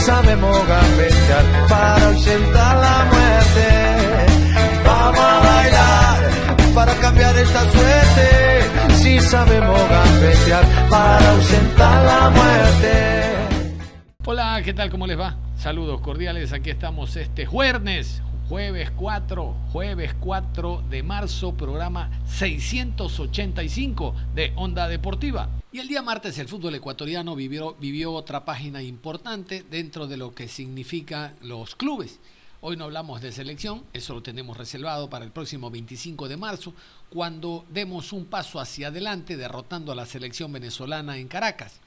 Sabemos gambetear para ausentar la muerte. Vamos a bailar para cambiar esta suerte. Si sabemos gambetear para ausentar la muerte. Hola, ¿qué tal? ¿Cómo les va? Saludos cordiales, aquí estamos este jueves, jueves 4, jueves 4 de marzo, programa 685 de Onda Deportiva. Y el día martes el fútbol ecuatoriano vivió, vivió otra página importante dentro de lo que significan los clubes. Hoy no hablamos de selección, eso lo tenemos reservado para el próximo 25 de marzo, cuando demos un paso hacia adelante derrotando a la selección venezolana en Caracas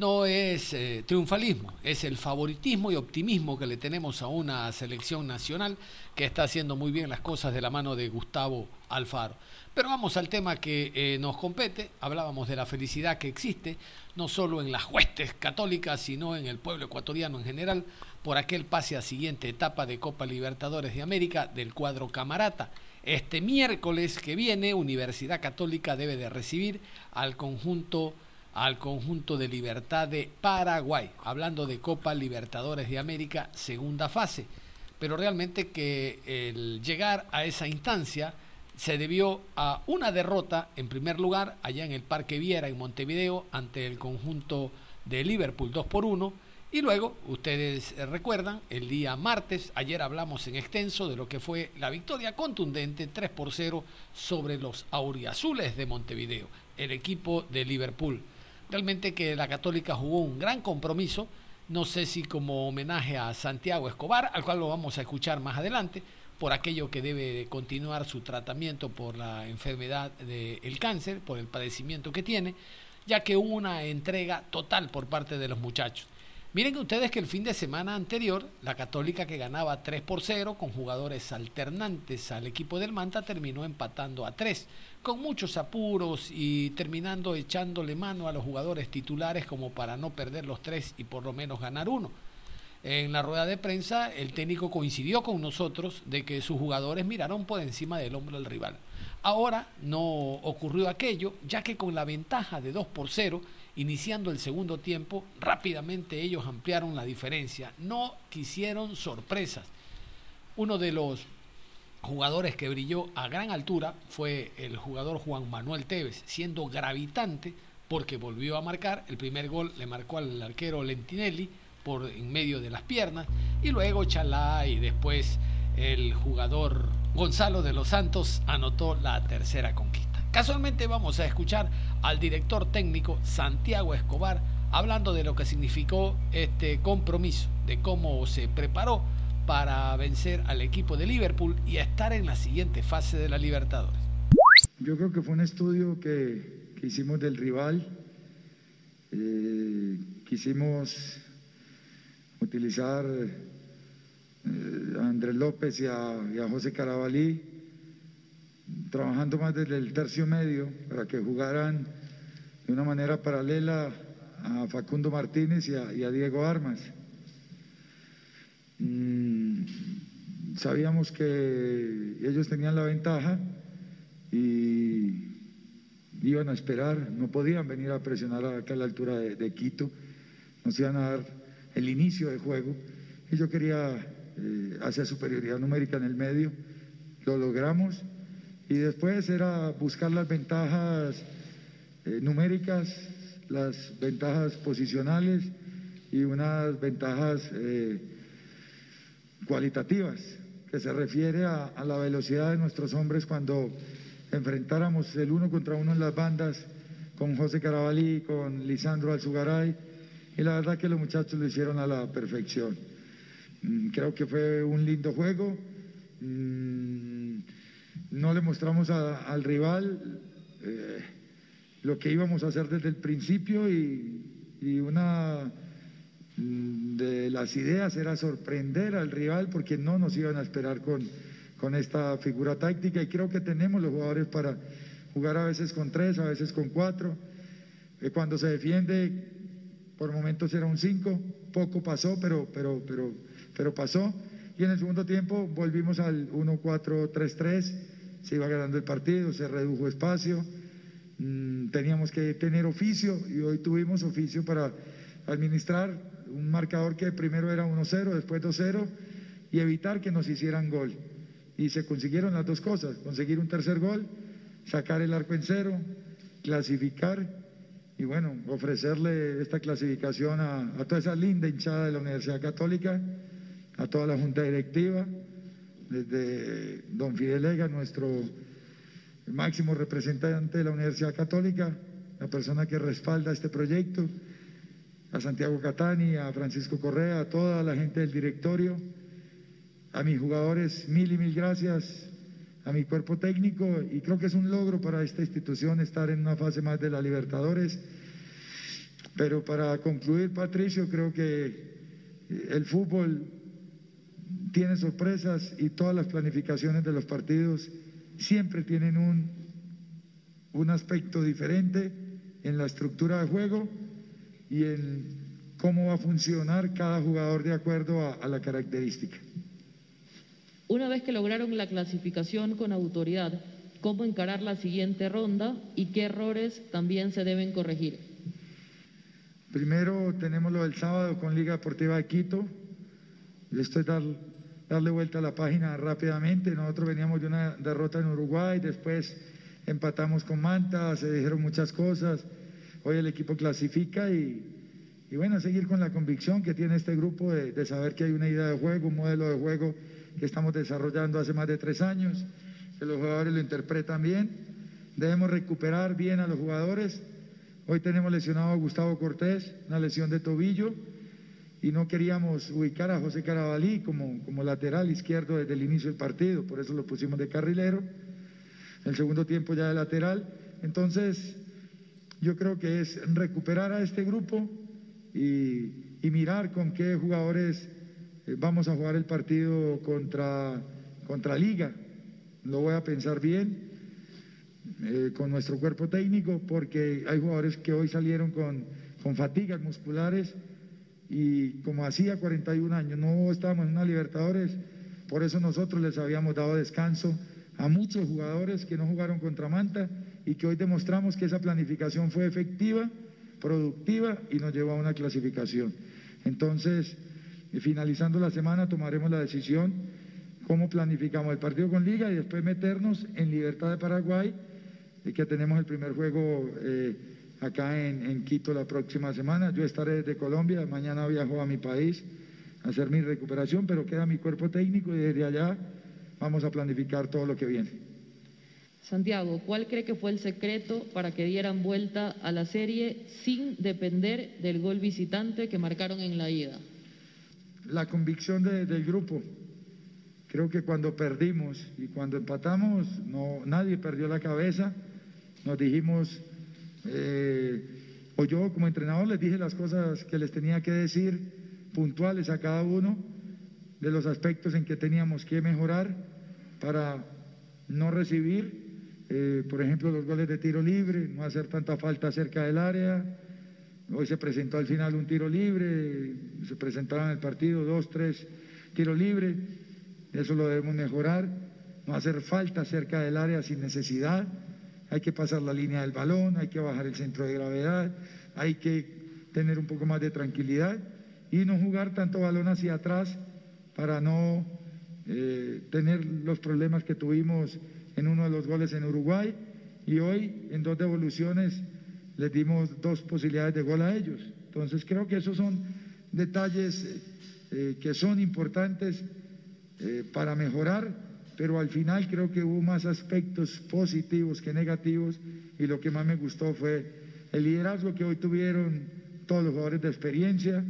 no es eh, triunfalismo, es el favoritismo y optimismo que le tenemos a una selección nacional que está haciendo muy bien las cosas de la mano de Gustavo Alfaro. Pero vamos al tema que eh, nos compete, hablábamos de la felicidad que existe, no solo en las huestes católicas, sino en el pueblo ecuatoriano en general, por aquel pase a siguiente etapa de Copa Libertadores de América del cuadro Camarata. Este miércoles que viene, Universidad Católica debe de recibir al conjunto al conjunto de Libertad de Paraguay, hablando de Copa Libertadores de América, segunda fase. Pero realmente que el llegar a esa instancia se debió a una derrota, en primer lugar, allá en el Parque Viera, en Montevideo, ante el conjunto de Liverpool 2 por 1. Y luego, ustedes recuerdan, el día martes, ayer hablamos en extenso de lo que fue la victoria contundente 3 por 0 sobre los auriazules de Montevideo, el equipo de Liverpool. Realmente que la Católica jugó un gran compromiso, no sé si como homenaje a Santiago Escobar, al cual lo vamos a escuchar más adelante, por aquello que debe continuar su tratamiento por la enfermedad del cáncer, por el padecimiento que tiene, ya que hubo una entrega total por parte de los muchachos. Miren ustedes que el fin de semana anterior, la Católica que ganaba 3 por 0 con jugadores alternantes al equipo del Manta terminó empatando a 3, con muchos apuros y terminando echándole mano a los jugadores titulares como para no perder los 3 y por lo menos ganar uno. En la rueda de prensa el técnico coincidió con nosotros de que sus jugadores miraron por encima del hombro del rival. Ahora no ocurrió aquello, ya que con la ventaja de 2 por 0 Iniciando el segundo tiempo, rápidamente ellos ampliaron la diferencia. No quisieron sorpresas. Uno de los jugadores que brilló a gran altura fue el jugador Juan Manuel Tevez, siendo gravitante porque volvió a marcar. El primer gol le marcó al arquero Lentinelli por en medio de las piernas y luego Chalá y después el jugador Gonzalo de los Santos anotó la tercera conquista. Casualmente vamos a escuchar al director técnico Santiago Escobar hablando de lo que significó este compromiso, de cómo se preparó para vencer al equipo de Liverpool y estar en la siguiente fase de la Libertadores. Yo creo que fue un estudio que, hicimos del rival. Eh, quisimos utilizar eh, a Andrés López y a, y a José Carabalí trabajando más desde el tercio medio para que jugaran de una manera paralela a Facundo Martínez y a, Diego Armas. Mm, sabíamos que ellos tenían la ventaja y iban a esperar, no podían venir a presionar acá a la altura de, Quito, nos iban a dar el inicio del juego y yo quería eh, hacer superioridad numérica en el medio, lo logramos y después era buscar las ventajas eh, numéricas, las ventajas posicionales y unas ventajas eh, cualitativas, que se refiere a, la velocidad de nuestros hombres cuando enfrentáramos el uno contra uno en las bandas con José Carabalí, con Lisandro Alzugaray, y la verdad que los muchachos lo hicieron a la perfección. Mm, creo que fue un lindo juego mm, no le mostramos al rival eh, lo que íbamos a hacer desde el principio y, una mm, de las ideas era sorprender al rival porque no nos iban a esperar con, con esta figura táctica y creo que tenemos los jugadores para jugar a veces con tres, a veces con cuatro. Eh, cuando se defiende, por momentos era un cinco, poco pasó, pero, pero, pero, pero pasó. Y en el segundo tiempo volvimos al 1-4-3-3, se iba ganando el partido, se redujo espacio, mm, teníamos que tener oficio y hoy tuvimos oficio para administrar un marcador que primero era 1-0, después 2-0 y evitar que nos hicieran gol. Y se consiguieron las dos cosas, conseguir un tercer gol, sacar el arco en cero, clasificar y bueno, ofrecerle esta clasificación a, a toda esa linda hinchada de la Universidad Católica a toda la Junta Directiva, desde don Fidel Ega, nuestro máximo representante de la Universidad Católica, la persona que respalda este proyecto, a Santiago Catani, a Francisco Correa, a toda la gente del directorio, a mis jugadores, mil y mil gracias, a mi cuerpo técnico, y creo que es un logro para esta institución estar en una fase más de la Libertadores. Pero para concluir, Patricio, creo que el fútbol tiene sorpresas y todas las planificaciones de los partidos siempre tienen un, un aspecto diferente en la estructura de juego y en cómo va a funcionar cada jugador de acuerdo a, a la característica. Una vez que lograron la clasificación con autoridad, ¿cómo encarar la siguiente ronda y qué errores también se deben corregir? Primero tenemos lo del sábado con Liga Deportiva de Quito. Estoy dando darle vuelta a la página rápidamente. Nosotros veníamos de una derrota en Uruguay, después empatamos con Manta, se dijeron muchas cosas. Hoy el equipo clasifica y, y bueno, seguir con la convicción que tiene este grupo de, de, saber que hay una idea de juego, un modelo de juego que estamos desarrollando hace más de tres años, que los jugadores lo interpretan bien. Debemos recuperar bien a los jugadores. Hoy tenemos lesionado a Gustavo Cortés, una lesión de tobillo y no queríamos ubicar a José Carabalí como, como lateral izquierdo desde el inicio del partido, por eso lo pusimos de carrilero, el segundo tiempo ya de lateral. Entonces, yo creo que es recuperar a este grupo y, y mirar con qué jugadores eh, vamos a jugar el partido contra, contra Liga. Lo voy a pensar bien eh, con nuestro cuerpo técnico porque hay jugadores que hoy salieron con, con fatigas musculares y como hacía 41 años no estábamos en una Libertadores, por eso nosotros les habíamos dado descanso a muchos jugadores que no jugaron contra Manta y que hoy demostramos que esa planificación fue efectiva, productiva y nos llevó a una clasificación. Entonces, finalizando la semana tomaremos la decisión cómo planificamos el partido con Liga y después meternos en Libertad de Paraguay, que tenemos el primer juego. Eh, acá en, Quito la próxima semana. Yo estaré desde Colombia, mañana viajo a mi país a hacer mi recuperación, pero queda mi cuerpo técnico y desde allá vamos a planificar todo lo que viene. Santiago, ¿cuál cree que fue el secreto para que dieran vuelta a la serie sin depender del gol visitante que marcaron en la ida? La convicción del grupo. Creo que cuando perdimos y cuando empatamos, no, nadie perdió la cabeza. Nos dijimos, eh, o yo como entrenador les dije las cosas que les tenía que decir, puntuales a cada uno de los aspectos en que teníamos que mejorar para no recibir, eh, por ejemplo, los goles de tiro libre, no hacer tanta falta cerca del área. Hoy se presentó al final un tiro libre, se presentaron en el partido dos, tres tiros libres, eso lo debemos mejorar, no hacer falta cerca del área sin necesidad hay que pasar la línea del balón, hay que bajar el centro de gravedad, hay que tener un poco más de tranquilidad y no jugar tanto balón hacia atrás para no eh, tener los problemas que tuvimos en uno de los goles en Uruguay y hoy en dos devoluciones les dimos dos posibilidades de gol a ellos. Entonces creo que esos son detalles eh, que son importantes eh, para mejorar pero al final creo que hubo más aspectos positivos que negativos y lo que más me gustó fue el liderazgo que hoy tuvieron todos los jugadores de experiencia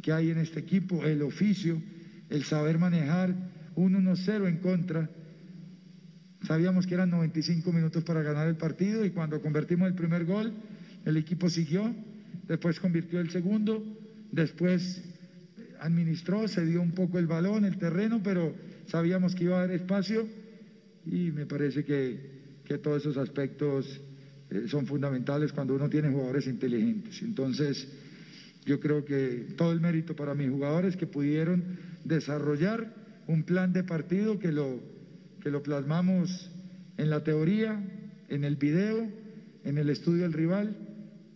que hay en este equipo, el oficio, el saber manejar un 1-0 en contra. Sabíamos que eran 95 minutos para ganar el partido y cuando convertimos el primer gol, el equipo siguió, después convirtió el segundo, después administró, se dio un poco el balón, el terreno, pero sabíamos que iba a haber espacio y me parece que, todos esos aspectos eh, son fundamentales cuando uno tiene jugadores inteligentes. Entonces, yo creo que todo el mérito para mis jugadores que pudieron desarrollar un plan de partido que lo, que lo plasmamos en la teoría, en el video, en el estudio del rival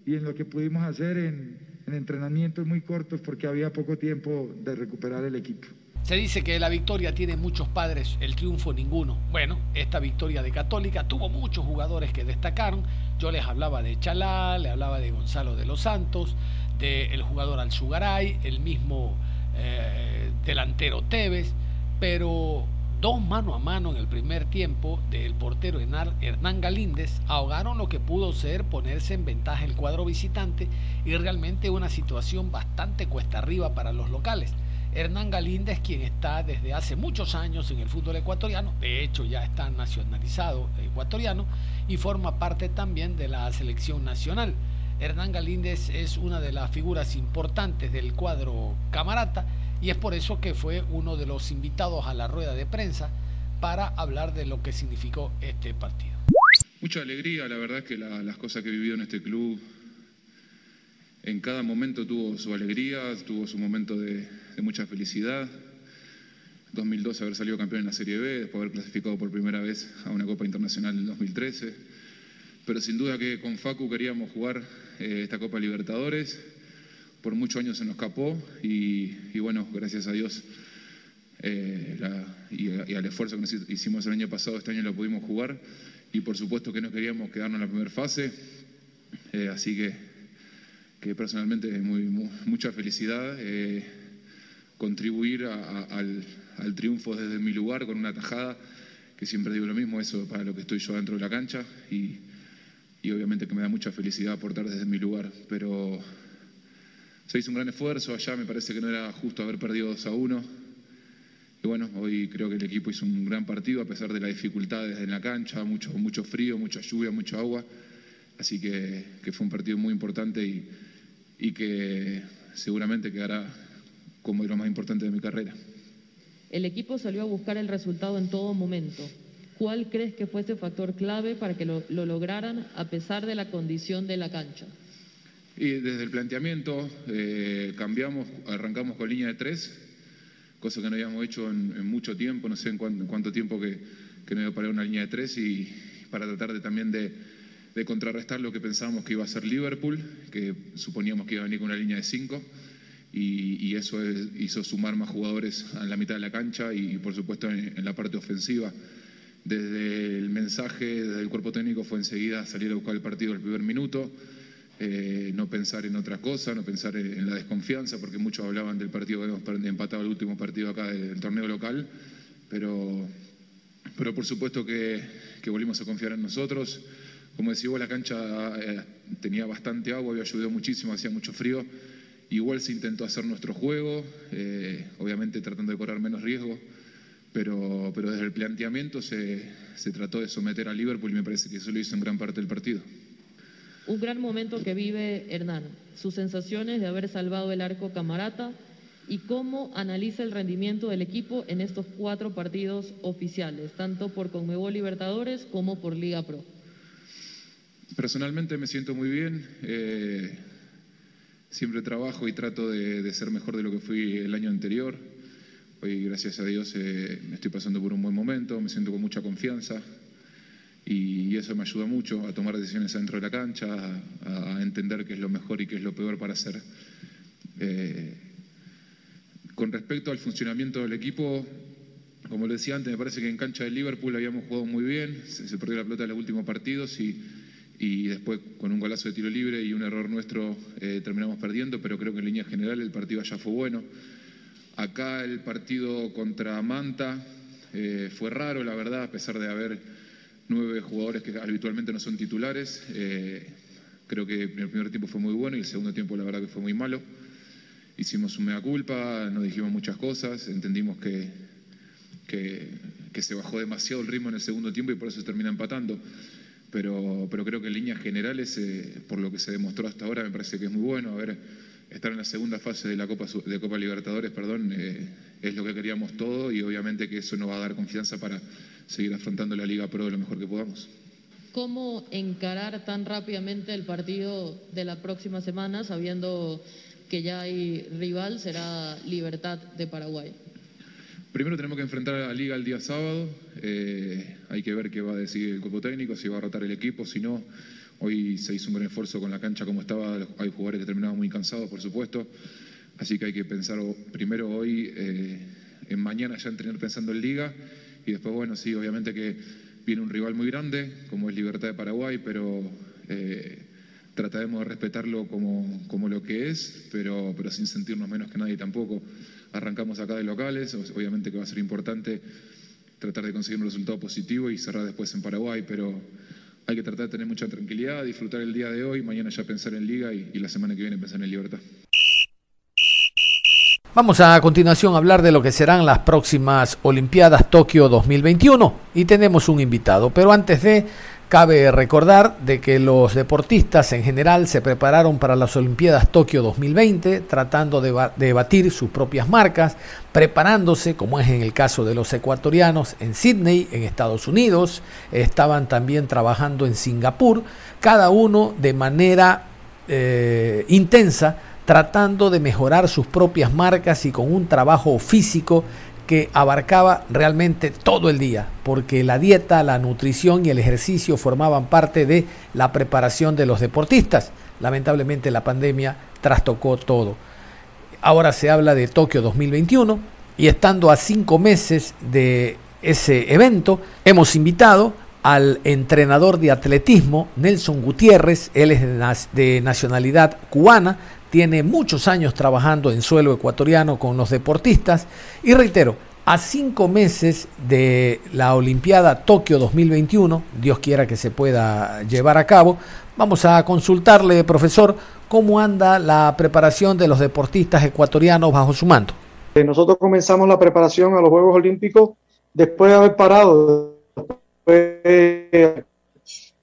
y en lo que pudimos hacer en entrenamientos muy cortos porque había poco tiempo de recuperar el equipo. Se dice que la victoria tiene muchos padres, el triunfo ninguno. Bueno, esta victoria de Católica tuvo muchos jugadores que destacaron. Yo les hablaba de Chalá, le hablaba de Gonzalo de los Santos, del jugador Alzugaray, el mismo eh, delantero Tevez, pero dos mano a mano en el primer tiempo del portero Hernán Galíndez ahogaron lo que pudo ser ponerse en ventaja el cuadro visitante y realmente una situación bastante cuesta arriba para los locales. Hernán Galíndez, quien está desde hace muchos años en el fútbol ecuatoriano, de hecho ya está nacionalizado ecuatoriano y forma parte también de la selección nacional. Hernán Galíndez es una de las figuras importantes del cuadro camarata y es por eso que fue uno de los invitados a la rueda de prensa para hablar de lo que significó este partido. Mucha alegría, la verdad que las cosas que he vivido en este club, en cada momento tuvo su alegría, tuvo su momento de, mucha felicidad. 2012 haber salido campeón en la Serie B, después haber clasificado por primera vez a una Copa Internacional en 2013. Pero sin duda que con Facu queríamos jugar eh, esta Copa Libertadores por muchos años se nos escapó y, bueno, gracias a Dios eh, y, al esfuerzo que hicimos el año pasado, este año lo pudimos jugar y por supuesto que no queríamos quedarnos en la primera fase, eh, así que, que personalmente muy, mucha felicidad contribuir al, triunfo desde mi lugar con una tajada, que siempre digo lo mismo, eso para lo que estoy yo dentro de la cancha y, y obviamente que me da mucha felicidad aportar desde mi lugar, pero se hizo un gran esfuerzo, allá me parece que no era justo haber perdido 2 a 1. Y bueno, hoy creo que el equipo hizo un gran partido a pesar de las dificultades en la cancha, mucho, mucho frío, mucha lluvia, mucha agua. Así que, fue un partido muy importante y, y que seguramente quedará como de lo más importante de mi carrera. El equipo salió a buscar el resultado en todo momento. ¿Cuál crees que fue ese factor clave para que lo, lo lograran a pesar de la condición de la cancha? Y desde el planteamiento eh, cambiamos, arrancamos con línea de tres, cosa que no habíamos hecho en, mucho tiempo, no sé en cuánto, tiempo que, que, no iba a parar una línea de tres y para tratar de, también de, contrarrestar lo que pensábamos que iba a ser Liverpool, que suponíamos que iba a venir con una línea de cinco. Y, eso hizo sumar más jugadores a la mitad de la cancha y, por supuesto en, la parte ofensiva. Desde el mensaje del cuerpo técnico fue enseguida salir a buscar el partido el primer minuto, eh, no pensar en otra cosa, no pensar en, la desconfianza, porque muchos hablaban del partido que hemos empatado el último partido acá del torneo local, pero, pero por supuesto que, volvimos a confiar en nosotros. Como decía la cancha eh, tenía bastante agua, había llovido muchísimo, hacía mucho frío. Igual se intentó hacer nuestro juego, eh, obviamente tratando de correr menos riesgo, pero, pero desde el planteamiento se, se trató de someter a Liverpool y me parece que eso lo hizo en gran parte del partido. Un gran momento que vive Hernán, sus sensaciones de haber salvado el arco camarata y cómo analiza el rendimiento del equipo en estos cuatro partidos oficiales, tanto por Conmebol Libertadores como por Liga Pro. Personalmente me siento muy bien. Eh, siempre trabajo y trato de, ser mejor de lo que fui el año anterior. Hoy, gracias a Dios, eh, me estoy pasando por un buen momento, me siento con mucha confianza y eso me ayuda mucho a tomar decisiones dentro de la cancha, a, entender qué es lo mejor y qué es lo peor para hacer. Eh, con respecto al funcionamiento del equipo, como le decía antes, me parece que en cancha de Liverpool habíamos jugado muy bien, se, perdió la pelota en los últimos partidos y, y, después con un golazo de tiro libre y un error nuestro eh, terminamos perdiendo, pero creo que en línea general el partido allá fue bueno. Acá el partido contra Manta eh, fue raro, la verdad, a pesar de haber nueve jugadores que habitualmente no son titulares. Eh, creo que el primer tiempo fue muy bueno y el segundo tiempo la verdad que fue muy malo. Hicimos un mea culpa, nos dijimos muchas cosas, entendimos que, que, se bajó demasiado el ritmo en el segundo tiempo y por eso se termina empatando. Pero, pero creo que en líneas generales, eh, por lo que se demostró hasta ahora, me parece que es muy bueno. A ver, estar en la segunda fase de la Copa, Copa Libertadores, perdón, eh, es lo que queríamos todo y obviamente que eso nos va a dar confianza para seguir afrontando la Liga Pro de lo mejor que podamos. ¿Cómo encarar tan rápidamente el partido de la próxima semana, sabiendo que ya hay rival, será Libertad de Paraguay? Primero tenemos que enfrentar a la liga el día sábado. Eh, hay que ver qué va a decir el cuerpo técnico, si va a rotar el equipo, si no. Hoy se hizo un gran esfuerzo con la cancha como estaba. Hay jugadores que terminaban muy cansados, por supuesto. Así que hay que pensar primero hoy, eh, en mañana ya entrenar pensando en liga. Y después, bueno, sí, obviamente que viene un rival muy grande, como es Libertad de Paraguay, pero eh, trataremos de respetarlo como, como, lo que es, pero, pero sin sentirnos menos que nadie tampoco. Arrancamos acá de locales, obviamente que va a ser importante tratar de conseguir un resultado positivo y cerrar después en Paraguay, pero hay que tratar de tener mucha tranquilidad, disfrutar el día de hoy, mañana ya pensar en liga y, la semana que viene pensar en libertad. Vamos a, a continuación a hablar de lo que serán las próximas Olimpiadas Tokio 2021 y tenemos un invitado, pero antes de Cabe recordar de que los deportistas en general se prepararon para las Olimpiadas Tokio 2020 tratando de, batir sus propias marcas, preparándose, como es en el caso de los ecuatorianos, en Sydney, en Estados Unidos, estaban también trabajando en Singapur, cada uno de manera eh, intensa, tratando de mejorar sus propias marcas y con un trabajo físico que abarcaba realmente todo el día, porque la dieta, la nutrición y el ejercicio formaban parte de la preparación de los deportistas. Lamentablemente la pandemia trastocó todo. Ahora se habla de Tokio 2021 y estando a cinco meses de ese evento, hemos invitado al entrenador de atletismo Nelson Gutiérrez, él es de nacionalidad cubana, tiene muchos años trabajando en suelo ecuatoriano con los deportistas y reitero, a cinco meses de la Olimpiada Tokio 2021, Dios quiera que se pueda llevar a cabo, vamos a consultarle, profesor, cómo anda la preparación de los deportistas ecuatorianos bajo su mando. Eh, nosotros comenzamos la preparación a los Juegos Olímpicos después de haber parado, de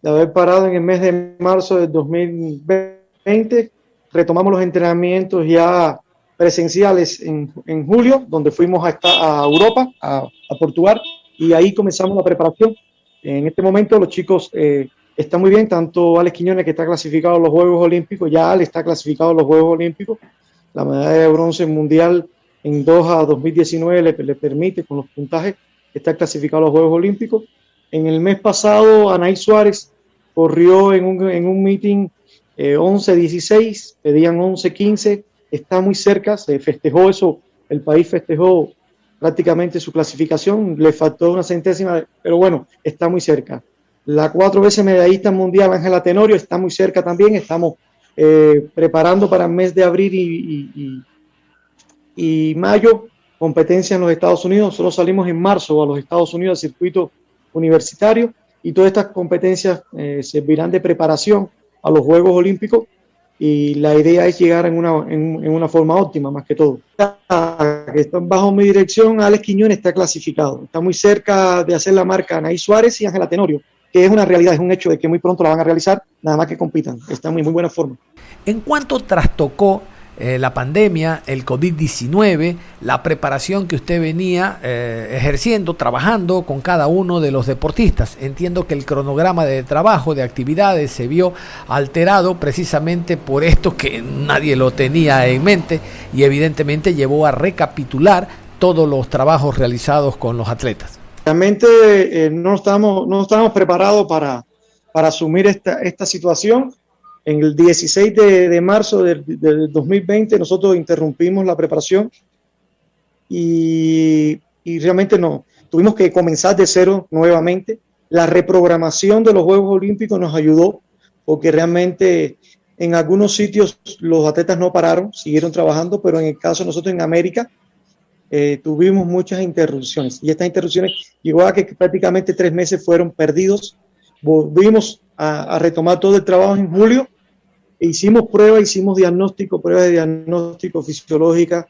haber parado en el mes de marzo del 2020 retomamos los entrenamientos ya presenciales en, en julio, donde fuimos a, a Europa, a, a, Portugal, y ahí comenzamos la preparación. En este momento los chicos eh, están muy bien, tanto Alex Quiñones, que está clasificado a los Juegos Olímpicos, ya Alex está clasificado a los Juegos Olímpicos, la medalla de bronce mundial en Doha 2019 le, le permite, con los puntajes, estar clasificado a los Juegos Olímpicos. En el mes pasado, Anaí Suárez corrió en un, en un meeting 11-16, pedían 11-15, está muy cerca, se festejó eso, el país festejó prácticamente su clasificación, le faltó una centésima, pero bueno, está muy cerca. La cuatro veces medallista mundial Ángela Tenorio está muy cerca también, estamos eh, preparando para el mes de abril y, mayo competencia en los Estados Unidos, nosotros salimos en marzo a los Estados Unidos al circuito universitario y todas estas competencias eh, servirán de preparación a los Juegos Olímpicos y la idea es llegar en una, en, una forma óptima más que todo. Que está bajo mi dirección, Alex Quiñones está clasificado, está muy cerca de hacer la marca Anaí Suárez y Ángela Tenorio, que es una realidad, es un hecho de que muy pronto la van a realizar, nada más que compitan, está en muy, muy buena forma. ¿En cuánto trastocó eh, la pandemia, el COVID-19, la preparación que usted venía eh, ejerciendo, trabajando con cada uno de los deportistas. Entiendo que el cronograma de trabajo, de actividades, se vio alterado precisamente por esto que nadie lo tenía en mente y evidentemente llevó a recapitular todos los trabajos realizados con los atletas. Realmente eh, no, estamos, no preparados para, para asumir esta, esta situación en el 16 de, de marzo del, del, 2020 nosotros interrumpimos la preparación y, y, realmente no, tuvimos que comenzar de cero nuevamente. La reprogramación de los Juegos Olímpicos nos ayudó porque realmente en algunos sitios los atletas no pararon, siguieron trabajando, pero en el caso de nosotros en América eh, tuvimos muchas interrupciones y estas interrupciones llegó a que prácticamente tres meses fueron perdidos. Volvimos a, a retomar todo el trabajo en julio. E hicimos pruebas, hicimos diagnóstico, pruebas de diagnóstico fisiológica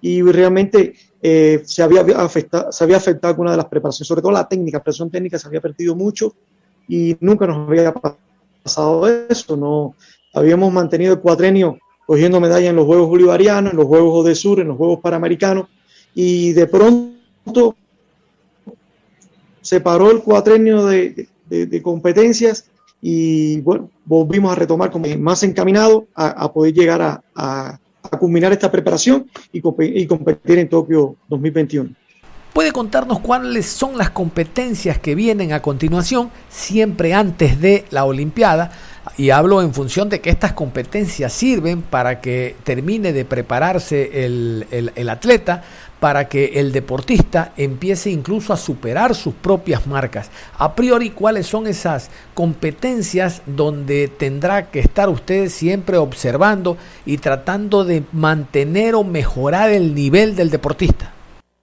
y realmente eh, se, había afectado, se había afectado una de las preparaciones, sobre todo la técnica, la técnica se había perdido mucho y nunca nos había pasado eso, no habíamos mantenido el cuatrenio cogiendo medallas en los Juegos Bolivarianos, en los Juegos de Sur, en los Juegos Panamericanos y de pronto se paró el cuatrenio de, competencias y bueno, volvimos a retomar como más encaminado a, poder llegar a, culminar esta preparación y, y competir en Tokio 2021. ¿Puede contarnos cuáles son las competencias que vienen a continuación, siempre antes de la Olimpiada? Y hablo en función de que estas competencias sirven para que termine de prepararse el, el, atleta, para que el deportista empiece incluso a superar sus propias marcas. A priori, ¿cuáles son esas competencias donde tendrá que estar usted siempre observando y tratando de mantener o mejorar el nivel del deportista?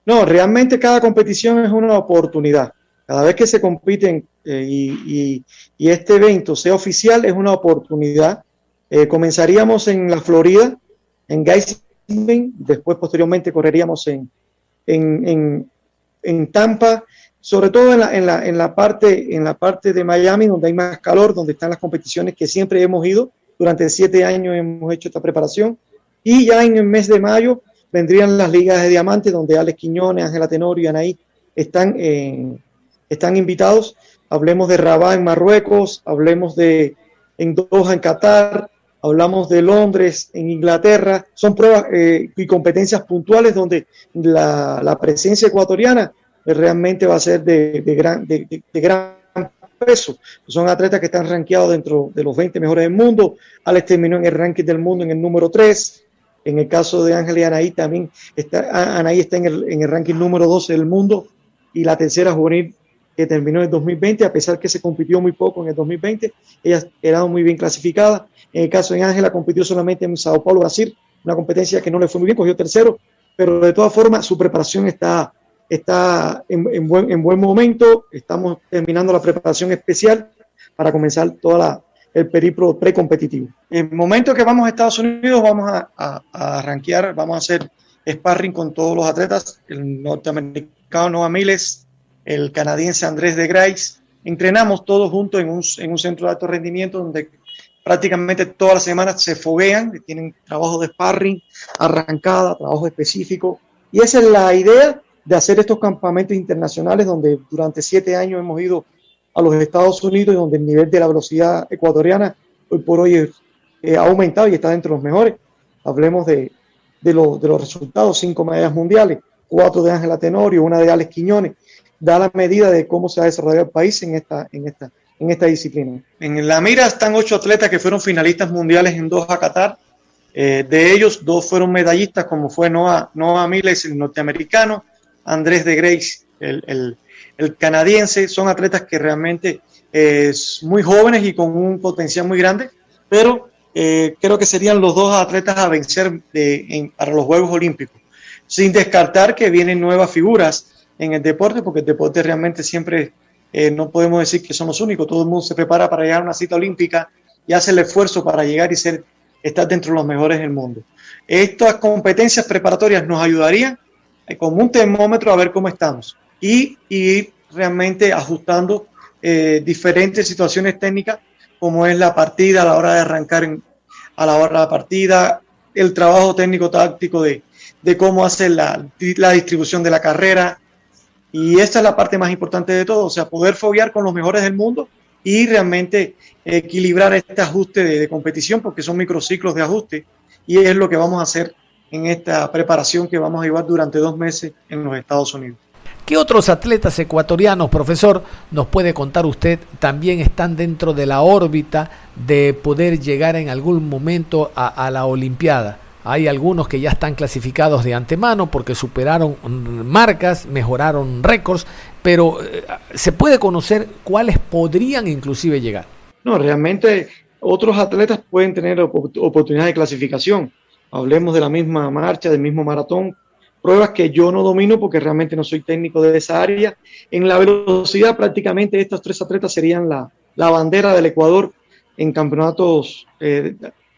No, realmente cada competición es una oportunidad. Cada vez que se compiten eh, y, este evento sea oficial, es una oportunidad. Eh, comenzaríamos en la Florida, en Después posteriormente correríamos en, en, Tampa, sobre todo en la, en, la, en, la parte, en la parte de Miami, donde hay más calor, donde están las competiciones que siempre hemos ido. Durante siete años hemos hecho esta preparación. Y ya en el mes de mayo vendrían las ligas de diamantes, donde Alex Quiñones, Ángela Tenorio y Anaí están en están invitados. Hablemos de Rabat en Marruecos, hablemos de en Doha en Qatar, hablamos de Londres en Inglaterra. Son pruebas eh, y competencias puntuales donde la, presencia ecuatoriana realmente va a ser de, gran, de, gran peso. Son atletas que están rankeados dentro de los 20 mejores del mundo. Alex terminó en el ranking del mundo en el número 3. En el caso de Ángel y Anaí también está, Anaí está en el, en el ranking número 12 del mundo y la tercera juvenil que terminó en el 2020, a pesar que se compitió muy poco en el 2020, ella era muy bien clasificada. En el caso de Ángela, compitió solamente en Sao Paulo, Brasil, una competencia que no le fue muy bien, cogió tercero, pero de todas formas su preparación está, está en, buen, en buen momento. Estamos terminando la preparación especial para comenzar toda el periplo precompetitivo. En el momento que vamos a Estados Unidos, vamos a, a, a arranquear, vamos a hacer sparring con todos los atletas, el norteamericano Noah Miles, el canadiense Andrés de Grace. Entrenamos todos juntos en un, en un centro de alto rendimiento donde prácticamente todas las semanas se foguean, tienen trabajo de sparring, arrancada, trabajo específico. Y esa es la idea de hacer estos campamentos internacionales donde durante siete años hemos ido a los Estados Unidos y donde el nivel de la velocidad ecuatoriana hoy por hoy eh, ha aumentado y está dentro de los mejores. Hablemos de, de, de los resultados, cinco medallas mundiales, cuatro de Ángela Tenorio, una de Alex Quiñones, da la medida de cómo se ha desarrollado el país en esta, en esta, en esta disciplina. En la mira están ocho atletas que fueron finalistas mundiales en Doha, Qatar. Eh, de ellos, dos fueron medallistas, como fue Noah, Noah Miles, el norteamericano, Andrés de Grace, el, el, canadiense. Son atletas que realmente eh, muy jóvenes y con un potencial muy grande, pero eh, creo que serían los dos atletas a vencer para los Juegos Olímpicos, sin descartar que vienen nuevas figuras en el deporte, porque el deporte realmente siempre eh, no podemos decir que somos únicos, todo el mundo se prepara para llegar a una cita olímpica y hace el esfuerzo para llegar y ser, estar dentro de los mejores del mundo. Estas competencias preparatorias nos ayudarían eh, como un termómetro a ver cómo estamos y ir realmente ajustando eh, diferentes situaciones técnicas como es la partida a la hora de arrancar a la hora de la partida, el trabajo técnico táctico de, de cómo hacer la, la distribución de la carrera, y esta es la parte más importante de todo, o sea, poder foguear con los mejores del mundo y realmente equilibrar este ajuste de, competición, porque son microciclos de ajuste, y es lo que vamos a hacer en esta preparación que vamos a llevar durante dos meses en los Estados Unidos. ¿Qué otros atletas ecuatorianos, profesor, nos puede contar usted, también están dentro de la órbita de poder llegar en algún momento a la Olimpiada? Hay algunos que ya están clasificados de antemano porque superaron marcas, mejoraron récords, pero eh, se puede conocer cuáles podrían inclusive llegar. No, realmente otros atletas pueden tener oportunidad de clasificación. Hablemos de la misma marcha, del mismo maratón, pruebas que yo no domino porque realmente no soy técnico de esa área. En la velocidad prácticamente estos tres atletas serían la, bandera del Ecuador en campeonatos eh,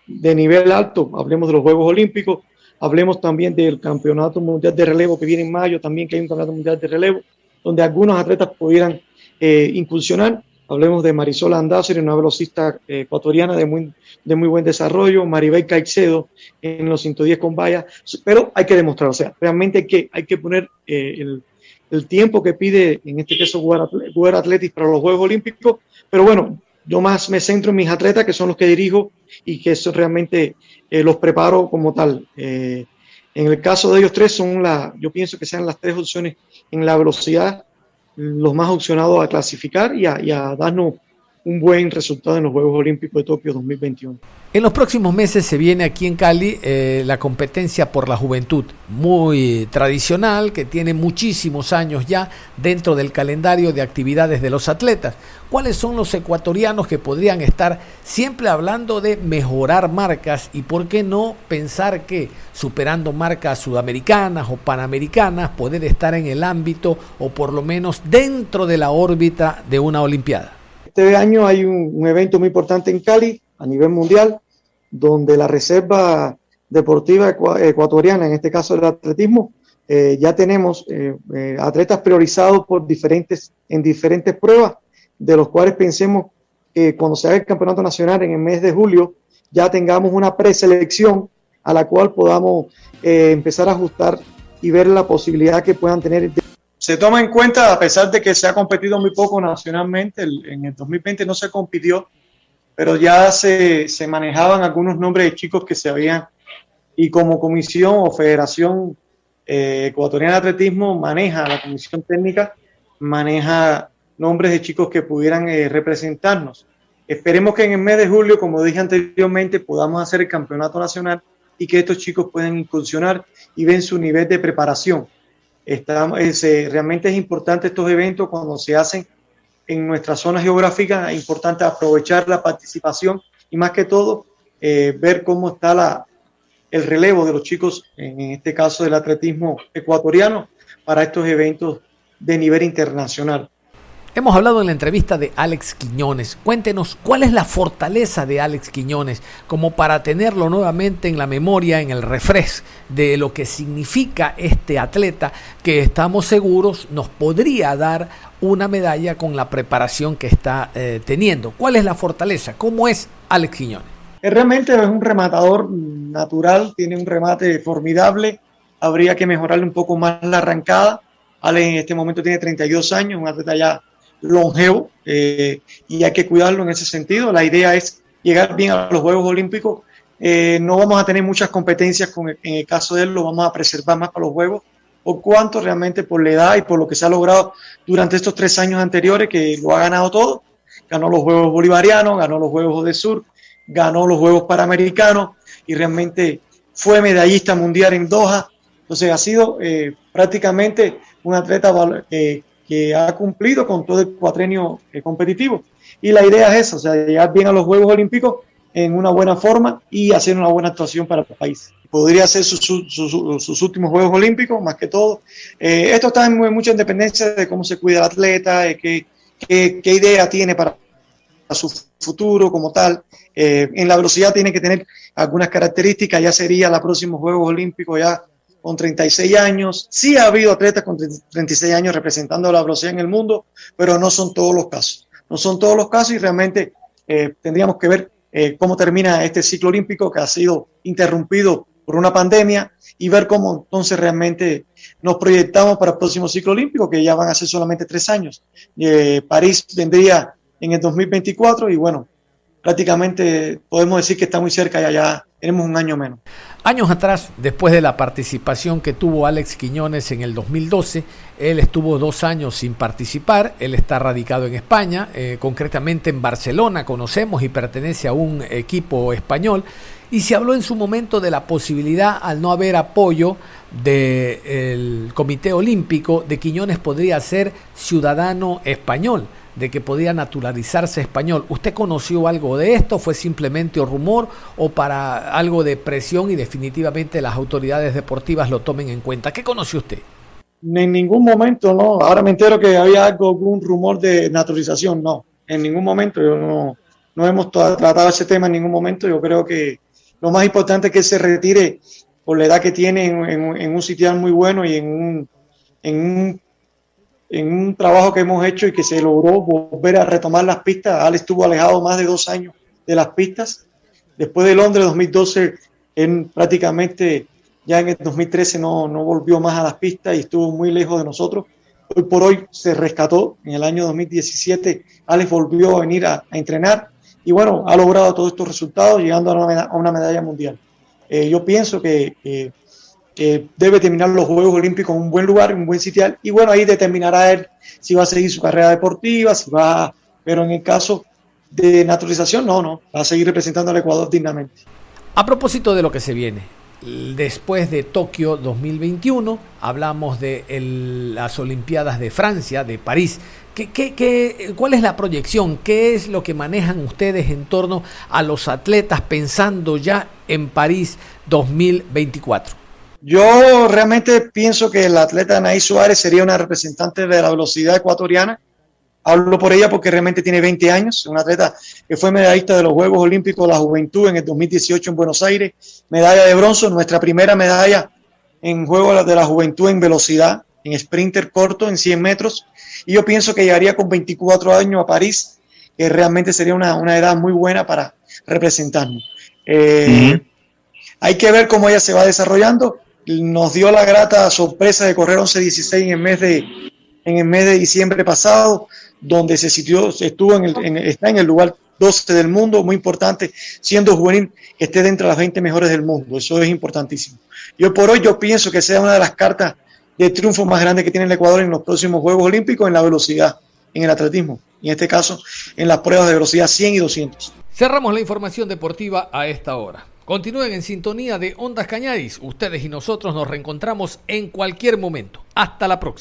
de nivel alto, hablemos de los Juegos Olímpicos, Hablemos también del Campeonato Mundial de Relevo que viene en mayo, también que hay un Campeonato Mundial de Relevo, donde algunos atletas pudieran eh, incursionar. Hablemos de Marisol Andázuri, una velocista eh, ecuatoriana de muy, de muy buen desarrollo, Maribel Caicedo en los 110 con valla, pero hay que demostrar, o sea, realmente hay que, hay que poner eh, el, el, tiempo que pide, en este caso, World Athletics para los Juegos Olímpicos, pero bueno, yo más me centro en mis atletas, que son los que dirijo y que eso realmente eh, los preparo como tal. Eh, en el caso de ellos tres, son la, yo pienso que sean las tres opciones en la velocidad, los más opcionados a clasificar y a, y a darnos un buen resultado en los Juegos Olímpicos de Tokio 2021. En los próximos meses se viene aquí en Cali eh, la competencia por la juventud, muy tradicional, que tiene muchísimos años ya dentro del calendario de actividades de los atletas. ¿Cuáles son los ecuatorianos que podrían estar siempre hablando de mejorar marcas y por qué no pensar que superando marcas sudamericanas o panamericanas poder estar en el ámbito o por lo menos dentro de la órbita de una Olimpiada? Este año hay un, evento muy importante en Cali a nivel mundial, donde la Reserva Deportiva Ecuatoriana, en este caso el atletismo, eh, ya tenemos eh, eh, atletas priorizados por diferentes, en diferentes pruebas, de los cuales pensemos que cuando se haga el campeonato nacional en el mes de julio, ya tengamos una preselección a la cual podamos empezar a ajustar y ver la posibilidad que puedan tener se toma en cuenta, a pesar de que se ha competido muy poco nacionalmente, en el 2020 no se compitió, pero ya se, se, manejaban algunos nombres de chicos que se habían, y como comisión o federación eh, ecuatoriana de atletismo maneja, la comisión técnica maneja nombres de chicos que pudieran eh, representarnos. Esperemos que en el mes de julio, como dije anteriormente, podamos hacer el campeonato nacional y que estos chicos puedan incursionar y ven su nivel de preparación realmente es importante estos eventos cuando se hacen en nuestra zona geográfica, es importante aprovechar la participación y más que todo eh, ver cómo está la, el relevo de los chicos, en este caso del atletismo ecuatoriano, para estos eventos de nivel internacional. Hemos hablado en la entrevista de Alex Quiñones. Cuéntenos cuál es la fortaleza de Alex Quiñones, como para tenerlo nuevamente en la memoria, en el refresh de lo que significa este atleta que estamos seguros nos podría dar una medalla con la preparación que está eh, teniendo. ¿Cuál es la fortaleza? ¿Cómo es Alex Quiñones? Realmente es un rematador natural, tiene un remate formidable. Habría que mejorarle un poco más la arrancada. Alex en este momento tiene 32 años, un atleta ya longevo eh, y hay que cuidarlo en ese sentido. La idea es llegar bien a los Juegos Olímpicos. Eh, no vamos a tener muchas competencias con en el caso de él, lo vamos a preservar más para los Juegos, o cuánto realmente por la edad y por lo que se ha logrado durante estos tres años anteriores, que lo ha ganado todo. Ganó los Juegos Bolivarianos, ganó los Juegos del Sur, ganó los Juegos Panamericanos y realmente fue medallista mundial en Doha. Entonces ha sido eh, prácticamente un atleta eh, que ha cumplido con todo el cuatrenio eh, competitivo. Y la idea es esa, o sea, llegar bien a los Juegos Olímpicos en una buena forma y hacer una buena actuación para el país. Podría ser sus, sus, últimos Juegos Olímpicos, más que todo. Eh, esto está en mucha independencia de cómo se cuida el atleta, de qué, qué, qué idea tiene para su futuro como tal. Eh, en la velocidad tiene que tener algunas características, ya sería los próximos Juegos Olímpicos ya con 36 años. Sí ha habido atletas con 36 años representando la velocidad en el mundo, pero no son todos los casos. No son todos los casos y realmente eh, tendríamos que ver eh, cómo termina este ciclo olímpico que ha sido interrumpido por una pandemia y ver cómo entonces realmente nos proyectamos para el próximo ciclo olímpico, que ya van a ser solamente tres años. Eh, París vendría en el 2024 y bueno, prácticamente podemos decir que está muy cerca y allá tenemos un año menos. Años atrás, después de la participación que tuvo Alex Quiñones en el 2012, él estuvo dos años sin participar, él está radicado en España, eh, concretamente en Barcelona, conocemos y pertenece a un equipo español, y se habló en su momento de la posibilidad, al no haber apoyo del Comité Olímpico, de Quiñones podría ser ciudadano español de que podía naturalizarse español. ¿Usted conoció algo de esto? ¿Fue simplemente un rumor o para algo de presión y definitivamente las autoridades deportivas lo tomen en cuenta? ¿Qué conoció usted? En ningún momento, no. Ahora me entero que había algo, algún rumor de naturalización, no. En ningún momento, yo no, no hemos tratado ese tema en ningún momento. Yo creo que lo más importante es que se retire por la edad que tiene en, un sitial muy bueno y en un, en un, en un trabajo que hemos hecho y que se logró volver a retomar las pistas. Alex estuvo alejado más de dos años de las pistas. Después de Londres 2012, él prácticamente ya en el 2013 no, no volvió más a las pistas y estuvo muy lejos de nosotros. Hoy por hoy se rescató. En el año 2017, Alex volvió a venir a, entrenar y bueno, ha logrado todos estos resultados, llegando a una medalla, mundial. Eh, yo pienso que, debe terminar los Juegos Olímpicos en un buen lugar, en un buen sitial, y bueno, ahí determinará él si va a seguir su carrera deportiva, si va, pero en el caso de naturalización, no, no, va a seguir representando al Ecuador dignamente. A propósito de lo que se viene, después de Tokio 2021, hablamos de las Olimpiadas de Francia, de París. ¿Qué, qué, cuál es la proyección? ¿Qué es lo que manejan ustedes en torno a los atletas pensando ya en París 2024? Yo realmente pienso que el atleta Anaí Suárez sería una representante de la velocidad ecuatoriana Hablo por ella porque realmente tiene 20 años, una atleta que fue medallista de los Juegos Olímpicos de la Juventud en el 2018 en Buenos Aires, medalla de bronce, nuestra primera medalla en Juegos de la Juventud en velocidad, en sprinter corto, en 100 metros. Y yo pienso que llegaría con 24 años a París, que realmente sería una, una edad muy buena para representarnos. Eh, hay que ver cómo ella se va desarrollando. Nos dio la grata sorpresa de correr 11-16 en el mes de en el mes de diciembre pasado donde se sitió, estuvo en el, está en el lugar 12 del mundo, muy importante, siendo juvenil, que esté dentro de las 20 mejores del mundo. Eso es importantísimo. Yo por hoy yo pienso que sea una de las cartas de triunfo más grandes que tiene el Ecuador en los próximos Juegos Olímpicos en la velocidad, en el atletismo, y en este caso en las pruebas de velocidad 100 y 200. Cerramos la información deportiva a esta hora. Continúen en sintonía de Ondas Cañadis. Ustedes y nosotros nos reencontramos en cualquier momento. Hasta la próxima.